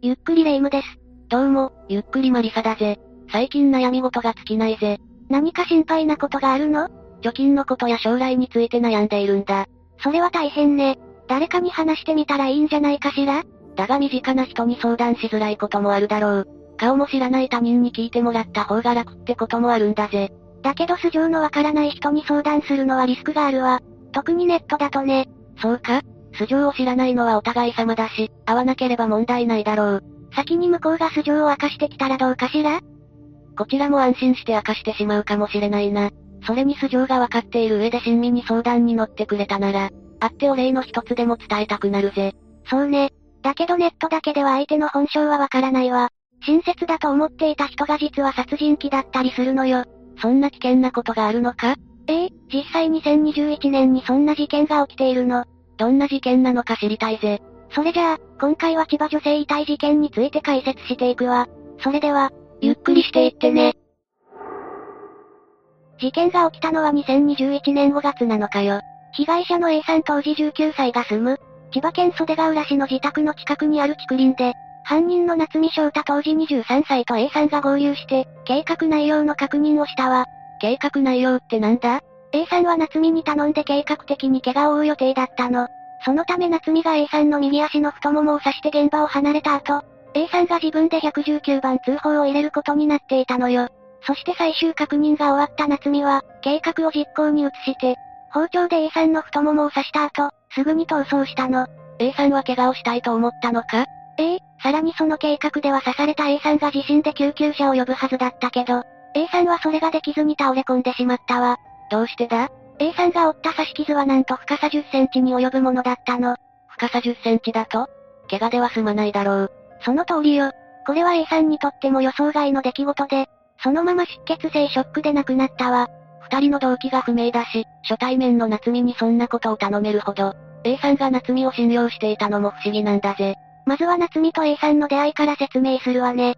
も、ゆっくりレ夢ムです。どうも、ゆっくりマリサだぜ。最近悩み事が尽きないぜ。何か心配なことがあるの？貯金のことや将来について悩んでいるんだ。それは大変ね。誰かに話してみたらいいんじゃないかしら？だが身近な人に相談しづらいこともあるだろう。顔も知らない他人に聞いてもらった方が楽ってこともあるんだぜ。だけど素性のわからない人に相談するのはリスクがあるわ。特にネットだとね。そうか素性を知らないのはお互い様だし、会わなければ問題ないだろう。先に向こうが素性を明かしてきたらどうかしら？こちらも安心して明かしてしまうかもしれないな。それに素性がわかっている上で親身に相談に乗ってくれたなら、会ってお礼の一つでも伝えたくなるぜ。そうね。だけどネットだけでは相手の本性はわからないわ。親切だと思っていた人が実は殺人鬼だったりするのよ。そんな危険なことがあるのか？ええ、実際2021年にそんな事件が起きているの。どんな事件なのか知りたいぜ。それじゃあ、今回は千葉女性遺体事件について解説していくわ。それでは、ゆっくりしていってね。事件が起きたのは2021年5月7日よ。被害者の A さん当時19歳が住む、千葉県袖ヶ浦市の自宅の近くにある竹林で、犯人の夏見翔太当時23歳と A さんが合流して、計画内容の確認をしたわ。計画内容ってなんだ？?A さんは夏見に頼んで計画的に怪我を負う予定だったの。そのため夏美が A さんの右足の太ももを刺して現場を離れた後、A さんが自分で119番通報を入れることになっていたのよ。そして最終確認が終わった夏美は、計画を実行に移して、包丁で A さんの太ももを刺した後、すぐに逃走したの。A さんは怪我をしたいと思ったのか？ええ、さらにその計画では刺された A さんが自身で救急車を呼ぶはずだったけど、A さんはそれができずに倒れ込んでしまったわ。どうしてだ？A さんが負った刺し傷はなんと深さ10センチに及ぶものだったの。深さ10センチだと？怪我では済まないだろう。その通りよ。これは A さんにとっても予想外の出来事で、そのまま出血性ショックで亡くなったわ。二人の動機が不明だし、初対面の夏美にそんなことを頼めるほど、A さんが夏美を信用していたのも不思議なんだぜ。まずは夏美と A さんの出会いから説明するわね。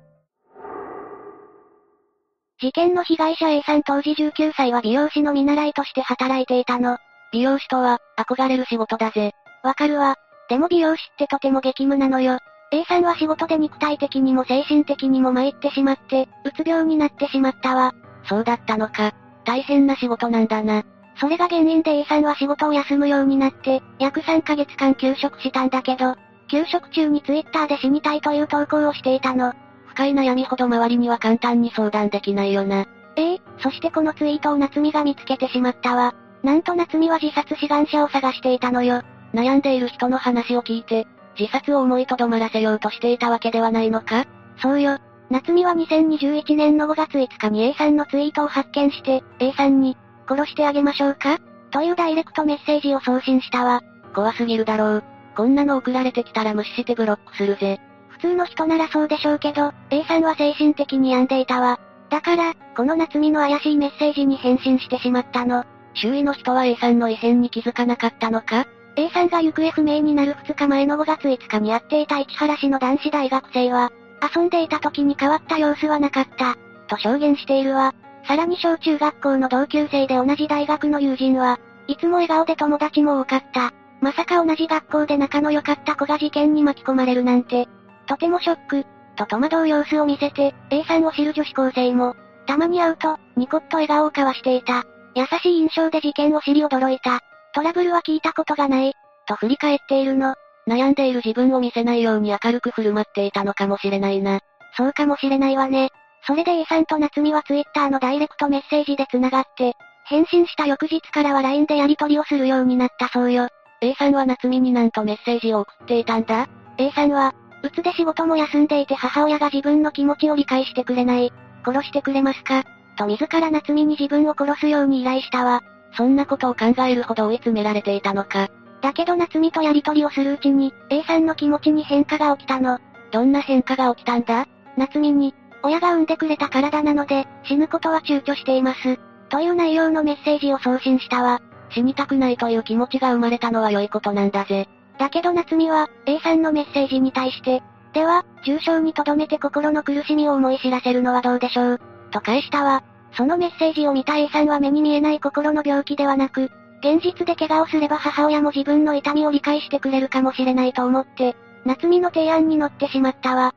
事件の被害者 A さん当時19歳は美容師の見習いとして働いていたの。美容師とは、憧れる仕事だぜ。わかるわ。でも美容師ってとても激務なのよ。A さんは仕事で肉体的にも精神的にも参ってしまって、うつ病になってしまったわ。そうだったのか。大変な仕事なんだな。それが原因で A さんは仕事を休むようになって、約3ヶ月間休職したんだけど、休職中にツイッターで死にたいという投稿をしていたの。深い悩みほど周りには簡単に相談できないよな。ええそしてこのツイートを夏美が見つけてしまったわ。なんと夏美は自殺志願者を探していたのよ。悩んでいる人の話を聞いて、自殺を思いとどまらせようとしていたわけではないのか？そうよ。夏美は2021年の5月5日に A さんのツイートを発見して、A さんに、殺してあげましょうか？というダイレクトメッセージを送信したわ。怖すぎるだろう。こんなの送られてきたら無視してブロックするぜ。普通の人ならそうでしょうけど、A さんは精神的に病んでいたわ。だから、この夏美の怪しいメッセージに返信してしまったの。周囲の人は A さんの異変に気づかなかったのか ?A さんが行方不明になる2日前の5月5日に会っていた市原市の男子大学生は、遊んでいた時に変わった様子はなかった、と証言しているわ。さらに小中学校の同級生で同じ大学の友人は、いつも笑顔で友達も多かった。まさか同じ学校で仲の良かった子が事件に巻き込まれるなんて、とてもショック、と戸惑う様子を見せて、A さんを知る女子高生も、たまに会うと、ニコッと笑顔を交わしていた。優しい印象で事件を知り驚いた。トラブルは聞いたことがない、と振り返っているの。悩んでいる自分を見せないように明るく振る舞っていたのかもしれないな。そうかもしれないわね。それで A さんと夏美はツイッターのダイレクトメッセージで繋がって、返信した翌日からは LINE でやり取りをするようになったそうよ。A さんは夏美になんとメッセージを送っていたんだ ?A さんは、うつで仕事も休んでいて母親が自分の気持ちを理解してくれない。殺してくれますかと自ら夏美に自分を殺すように依頼したわ。そんなことを考えるほど追い詰められていたのか。だけど夏美とやりとりをするうちに、A さんの気持ちに変化が起きたの。どんな変化が起きたんだ？夏美に、親が産んでくれた体なので、死ぬことは躊躇しています。という内容のメッセージを送信したわ。死にたくないという気持ちが生まれたのは良いことなんだぜ。だけど夏美は、A さんのメッセージに対して、では、重症に留めて心の苦しみを思い知らせるのはどうでしょう。と返したわ。そのメッセージを見た A さんは目に見えない心の病気ではなく、現実で怪我をすれば母親も自分の痛みを理解してくれるかもしれないと思って、夏美の提案に乗ってしまったわ。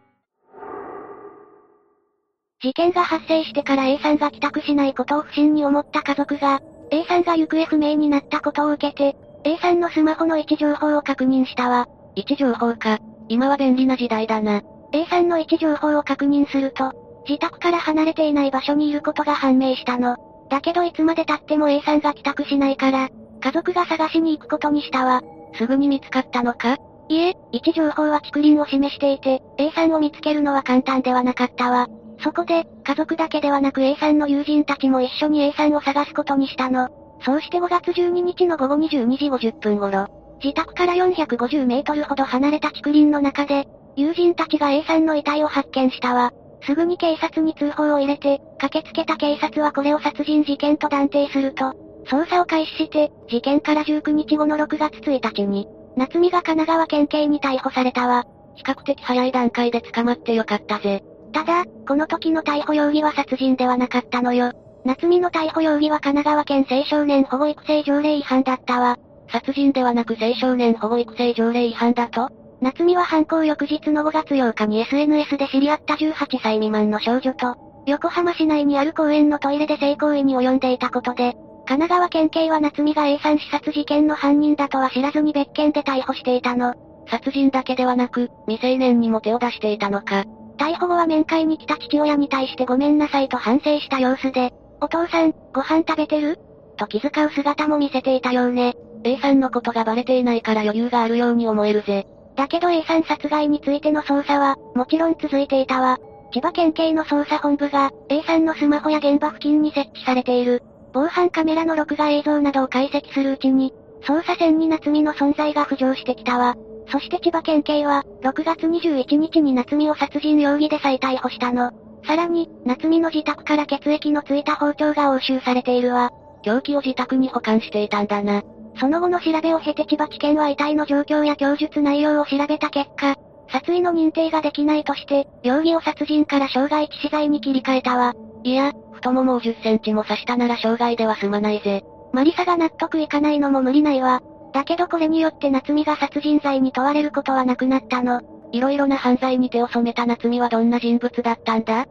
事件が発生してから A さんが帰宅しないことを不審に思った家族が、A さんが行方不明になったことを受けて、A さんのスマホの位置情報を確認したわ。位置情報か。今は便利な時代だな。A さんの位置情報を確認すると、自宅から離れていない場所にいることが判明したの。だけどいつまで経っても A さんが帰宅しないから、家族が探しに行くことにしたわ。すぐに見つかったのか？いえ、位置情報は竹林を示していて、A さんを見つけるのは簡単ではなかったわ。そこで、家族だけではなく A さんの友人たちも一緒に A さんを探すことにしたの。そうして5月12日の午後22時50分頃、自宅から450メートルほど離れた竹林の中で、友人たちが A さんの遺体を発見したわ。すぐに警察に通報を入れて、駆けつけた警察はこれを殺人事件と断定すると、捜査を開始して、事件から19日後の6月1日に、夏美が神奈川県警に逮捕されたわ。比較的早い段階で捕まってよかったぜ。ただ、この時の逮捕容疑は殺人ではなかったのよ。夏美の逮捕容疑は神奈川県青少年保護育成条例違反だったわ。殺人ではなく青少年保護育成条例違反だと夏美は犯行翌日の5月8日に SNS で知り合った18歳未満の少女と、横浜市内にある公園のトイレで性行為に及んでいたことで、神奈川県警は夏美が A さん刺殺事件の犯人だとは知らずに別件で逮捕していたの。殺人だけではなく、未成年にも手を出していたのか。逮捕後は面会に来た父親に対してごめんなさいと反省した様子で、お父さん、ご飯食べてる？と気遣う姿も見せていたようね。A さんのことがバレていないから余裕があるように思えるぜ。だけど A さん殺害についての捜査は、もちろん続いていたわ。千葉県警の捜査本部が、A さんのスマホや現場付近に設置されている、防犯カメラの録画映像などを解析するうちに、捜査線に夏美の存在が浮上してきたわ。そして千葉県警は、6月21日に夏美を殺人容疑で再逮捕したの。さらに、夏美の自宅から血液のついた包丁が押収されているわ。凶器を自宅に保管していたんだな。その後の調べを経て千葉地検は遺体の状況や供述内容を調べた結果、殺意の認定ができないとして、容疑を殺人から傷害致死罪に切り替えたわ。いや、太ももを10センチも刺したなら傷害では済まないぜ。マリサが納得いかないのも無理ないわ。だけどこれによって夏美が殺人罪に問われることはなくなったの。いろいろな犯罪に手を染めた夏美はどんな人物だったんだ？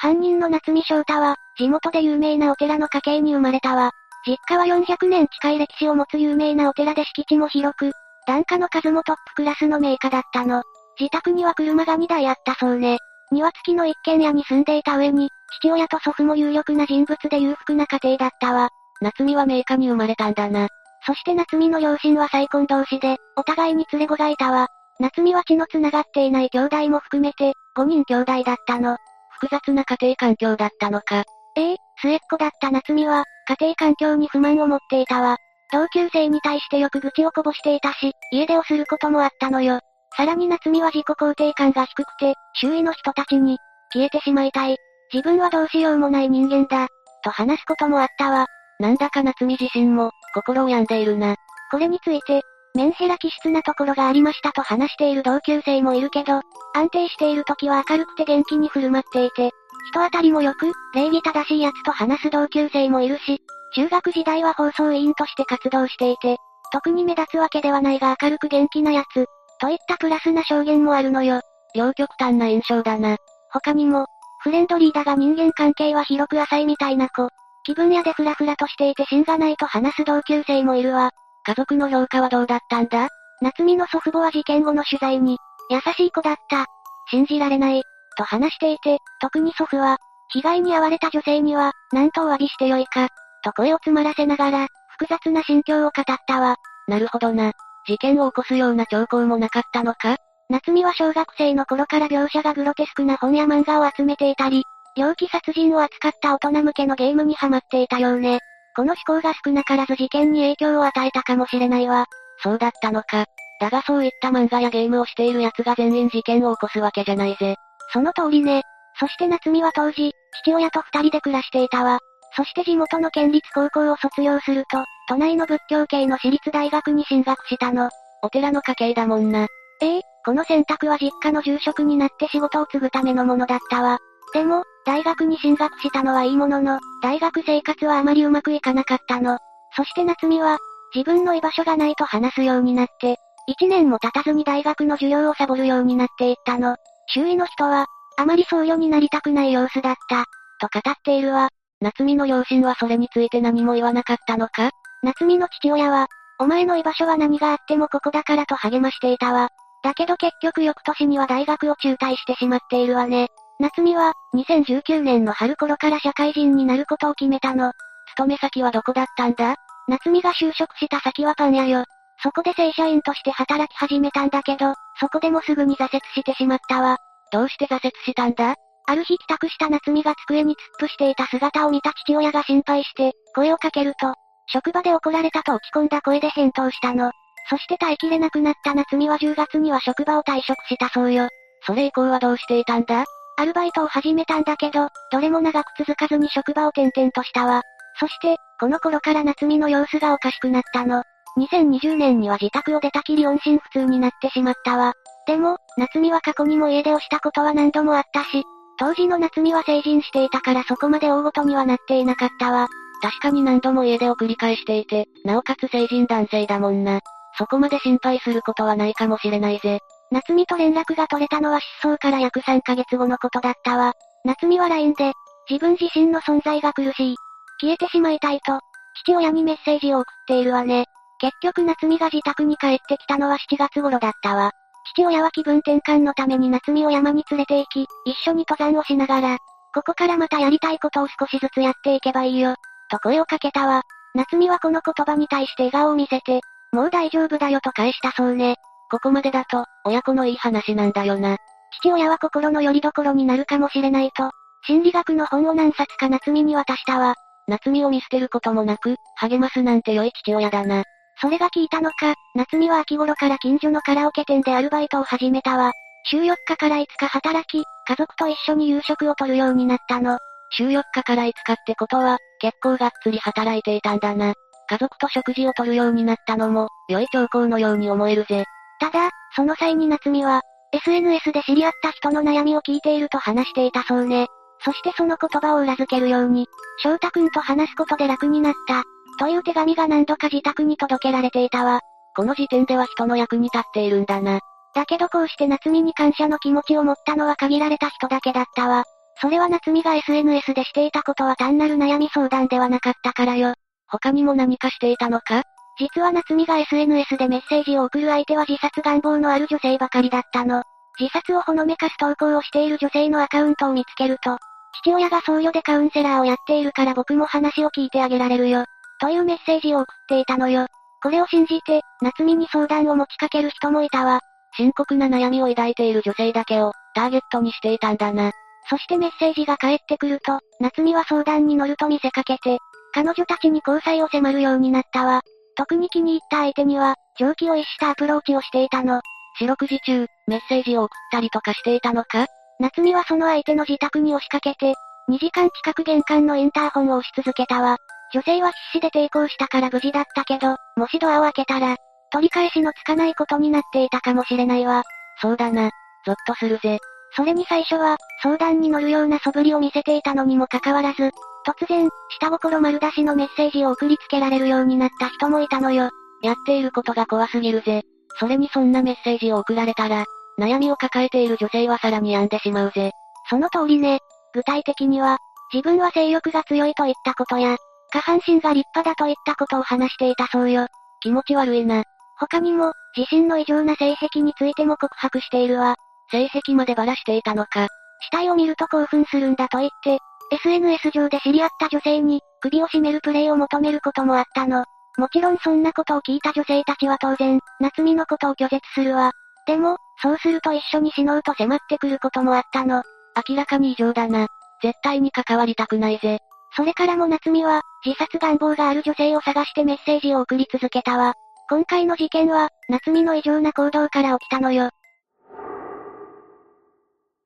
犯人の夏美翔太は、地元で有名なお寺の家系に生まれたわ。実家は400年近い歴史を持つ有名なお寺で敷地も広く、檀家の数もトップクラスの名家だったの。自宅には車が2台あったそうね。庭付きの一軒家に住んでいた上に、父親と祖父も有力な人物で裕福な家庭だったわ。夏美は名家に生まれたんだな。そして夏美の両親は再婚同士で、お互いに連れ子がいたわ。夏美は血の繋がっていない兄弟も含めて、5人兄弟だったの。複雑な家庭環境だったのか。ええ、末っ子だった夏美は、家庭環境に不満を持っていたわ。同級生に対してよく愚痴をこぼしていたし、家出をすることもあったのよ。さらに夏美は自己肯定感が低くて、周囲の人たちに、消えてしまいたい。自分はどうしようもない人間だ。と話すこともあったわ。なんだか夏美自身も、心を病んでいるな。これについて、メンヘラ気質なところがありましたと話している同級生もいるけど、安定している時は明るくて元気に振る舞っていて、人当たりも良く、礼儀正しい奴と話す同級生もいるし、中学時代は放送委員として活動していて、特に目立つわけではないが明るく元気な奴、といったプラスな証言もあるのよ。両極端な印象だな。他にも、フレンドリーだが人間関係は広く浅いみたいな子、気分屋でフラフラとしていて芯がないと話す同級生もいるわ。家族の評価はどうだったんだ？夏美の祖父母は事件後の取材に、優しい子だった。信じられない。と話していて、特に祖父は、被害に遭われた女性には、何とお詫びしてよいか、と声を詰まらせながら、複雑な心境を語ったわ。なるほどな。事件を起こすような兆候もなかったのか？夏美は小学生の頃から描写がグロテスクな本や漫画を集めていたり、猟奇殺人を扱った大人向けのゲームにハマっていたようね。この思考が少なからず事件に影響を与えたかもしれないわ。そうだったのか。だがそういった漫画やゲームをしている奴が全員事件を起こすわけじゃないぜ。その通りね。そして夏美は当時、父親と二人で暮らしていたわ。そして地元の県立高校を卒業すると、都内の仏教系の私立大学に進学したの。お寺の家系だもんな。ええこの選択は実家の住職になって仕事を継ぐためのものだったわ。でも、大学に進学したのはいいものの、大学生活はあまりうまくいかなかったの。そして夏美は、自分の居場所がないと話すようになって、1年も経たずに大学の授業をサボるようになっていったの。周囲の人は、あまり僧侶になりたくない様子だった、と語っているわ。夏美の両親はそれについて何も言わなかったのか？夏美の父親は、お前の居場所は何があってもここだからと励ましていたわ。だけど結局翌年には大学を中退してしまっているわね。夏美は、2019年の春頃から社会人になることを決めたの。勤め先はどこだったんだ？夏美が就職した先はパン屋よ。そこで正社員として働き始めたんだけど、そこでもすぐに挫折してしまったわ。どうして挫折したんだ？ある日帰宅した夏美が机に突っ伏していた姿を見た父親が心配して、声をかけると、職場で怒られたと落ち込んだ声で返答したの。そして耐えきれなくなった夏美は10月には職場を退職したそうよ。それ以降はどうしていたんだ？アルバイトを始めたんだけど、どれも長く続かずに職場を転々としたわ。そして、この頃から夏美の様子がおかしくなったの。2020年には自宅を出たきり音信不通になってしまったわ。でも、夏美は過去にも家出をしたことは何度もあったし、当時の夏美は成人していたからそこまで大ごとにはなっていなかったわ。確かに何度も家出を繰り返していて、なおかつ成人男性だもんな。そこまで心配することはないかもしれないぜ。夏美と連絡が取れたのは失踪から約3ヶ月後のことだったわ。夏美は LINE で、自分自身の存在が苦しい。消えてしまいたいと、父親にメッセージを送っているわね。結局夏美が自宅に帰ってきたのは7月頃だったわ。父親は気分転換のために夏美を山に連れて行き、一緒に登山をしながら、ここからまたやりたいことを少しずつやっていけばいいよ、と声をかけたわ。夏美はこの言葉に対して笑顔を見せて、もう大丈夫だよと返したそうね。ここまでだと、親子のいい話なんだよな。父親は心の拠り所になるかもしれないと、心理学の本を何冊か夏美に渡したわ。夏美を見捨てることもなく、励ますなんて良い父親だな。それが効いたのか、夏美は秋頃から近所のカラオケ店でアルバイトを始めたわ。週4日から5日働き、家族と一緒に夕食をとるようになったの。週4日から5日ってことは、結構がっつり働いていたんだな。家族と食事をとるようになったのも、良い兆候のように思えるぜ。ただ、その際に夏美は、SNS で知り合った人の悩みを聞いていると話していたそうね。そしてその言葉を裏付けるように、翔太くんと話すことで楽になった。という手紙が何度か自宅に届けられていたわ。この時点では人の役に立っているんだな。だけどこうして夏美に感謝の気持ちを持ったのは限られた人だけだったわ。それは夏美が SNS でしていたことは単なる悩み相談ではなかったからよ。他にも何かしていたのか？実は夏美が SNS でメッセージを送る相手は自殺願望のある女性ばかりだったの。自殺をほのめかす投稿をしている女性のアカウントを見つけると、父親が僧侶でカウンセラーをやっているから僕も話を聞いてあげられるよ。というメッセージを送っていたのよ。これを信じて、夏美に相談を持ちかける人もいたわ。深刻な悩みを抱いている女性だけを、ターゲットにしていたんだな。そしてメッセージが返ってくると、夏美は相談に乗ると見せかけて、彼女たちに交際を迫るようになったわ。特に気に入った相手には、常軌を逸したアプローチをしていたの。四六時中、メッセージを送ったりとかしていたのか？夏美はその相手の自宅に押しかけて、2時間近く玄関のインターホンを押し続けたわ。女性は必死で抵抗したから無事だったけど、もしドアを開けたら、取り返しのつかないことになっていたかもしれないわ。そうだな。ゾッとするぜ。それに最初は、相談に乗るような素振りを見せていたのにもかかわらず、突然、下心丸出しのメッセージを送りつけられるようになった人もいたのよ。やっていることが怖すぎるぜ。それにそんなメッセージを送られたら、悩みを抱えている女性はさらに病んでしまうぜ。その通りね。具体的には、自分は性欲が強いといったことや、下半身が立派だといったことを話していたそうよ。気持ち悪いな。他にも、自身の異常な性癖についても告白しているわ。性癖までばらしていたのか。死体を見ると興奮するんだと言って、SNS 上で知り合った女性に、首を絞めるプレイを求めることもあったの。もちろんそんなことを聞いた女性たちは当然、夏美のことを拒絶するわ。でも、そうすると一緒に死のうと迫ってくることもあったの。明らかに異常だな。絶対に関わりたくないぜ。それからも夏美は、自殺願望がある女性を探してメッセージを送り続けたわ。今回の事件は、夏美の異常な行動から起きたのよ。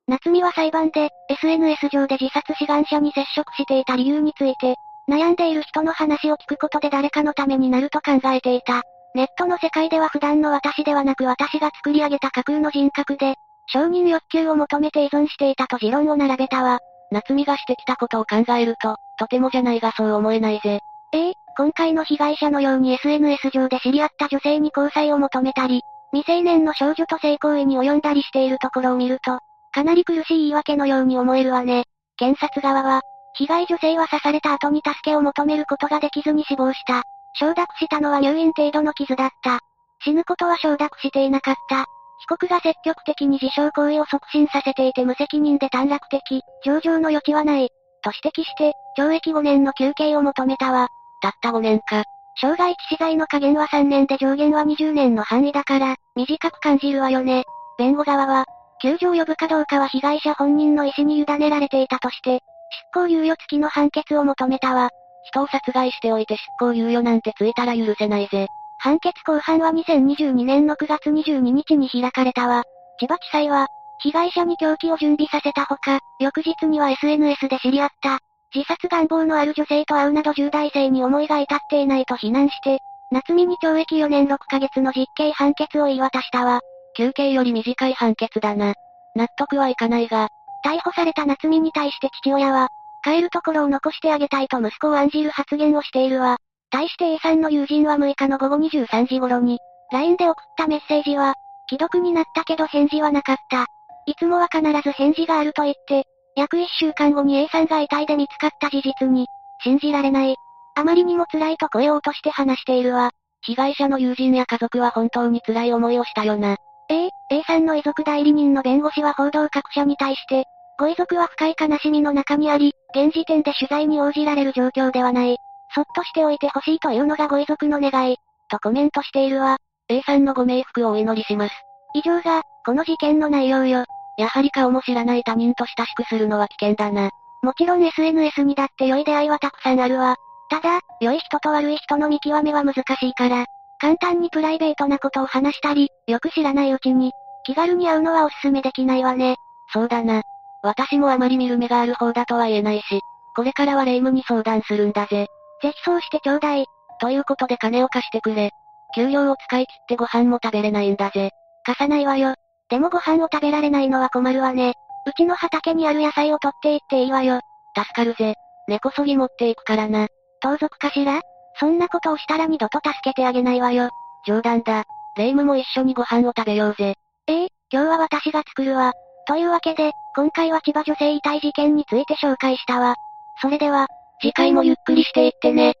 夏美は裁判で、SNS 上で自殺志願者に接触していた理由について、悩んでいる人の話を聞くことで誰かのためになると考えていた。ネットの世界では普段の私ではなく私が作り上げた架空の人格で、承認欲求を求めて依存していたと持論を並べたわ。夏美がしてきたことを考えると、とてもじゃないがそう思えないぜ。ええ今回の被害者のように SNS 上で知り合った女性に交際を求めたり、未成年の少女と性行為に及んだりしているところを見ると、かなり苦しい言い訳のように思えるわね。検察側は、被害女性は刺された後に助けを求めることができずに死亡した。承諾したのは入院程度の傷だった。死ぬことは承諾していなかった。被告が積極的に自傷行為を促進させていて無責任で短絡的、上場の余地はない。と指摘して、懲役5年の休刑を求めたわ。たった5年か。傷害致死罪の加減は3年で上限は20年の範囲だから、短く感じるわよね。弁護側は、救助を呼ぶかどうかは被害者本人の意思に委ねられていたとして、執行猶予付きの判決を求めたわ。人を殺害しておいて執行猶予なんてついたら許せないぜ。判決公判は2022年の9月22日に開かれたわ。千葉地裁は、被害者に凶器を準備させたほか、翌日には SNS で知り合った、自殺願望のある女性と会うなど重大性に思いが至っていないと非難して、夏美に懲役4年6ヶ月の実刑判決を言い渡したわ。休刑より短い判決だな。納得はいかないが、逮捕された夏美に対して父親は、帰るところを残してあげたいと息子を案じる発言をしているわ。対して A さんの友人は6日の午後23時頃に、LINE で送ったメッセージは、既読になったけど返事はなかった。いつもは必ず返事があると言って、約1週間後に A さんが遺体で見つかった事実に、信じられない。あまりにも辛いと声を落として話しているわ。被害者の友人や家族は本当に辛い思いをしたよな。ええ、A さんの遺族代理人の弁護士は報道各社に対して、ご遺族は深い悲しみの中にあり、現時点で取材に応じられる状況ではない。そっとしておいてほしいというのがご遺族の願い、とコメントしているわ。A さんのご冥福をお祈りします。以上が、この事件の内容よ。やはり顔も知らない他人と親しくするのは危険だな。もちろん SNS にだって良い出会いはたくさんあるわ。ただ、良い人と悪い人の見極めは難しいから、簡単にプライベートなことを話したり、よく知らないうちに、気軽に会うのはおすすめできないわね。そうだな。私もあまり見る目がある方だとは言えないし、これからは霊夢に相談するんだぜ。ぜひそうしてちょうだい。ということで金を貸してくれ。給料を使い切ってご飯も食べれないんだぜ。貸さないわよ。でもご飯を食べられないのは困るわね。うちの畑にある野菜を取っていっていいわよ。助かるぜ。根こそぎ持っていくからな。盗賊かしら？そんなことをしたら二度と助けてあげないわよ。冗談だ。霊夢も一緒にご飯を食べようぜ。ええ今日は私が作るわ。というわけで、今回は千葉女性遺体事件について紹介したわ。それでは、次回もゆっくりしていってね。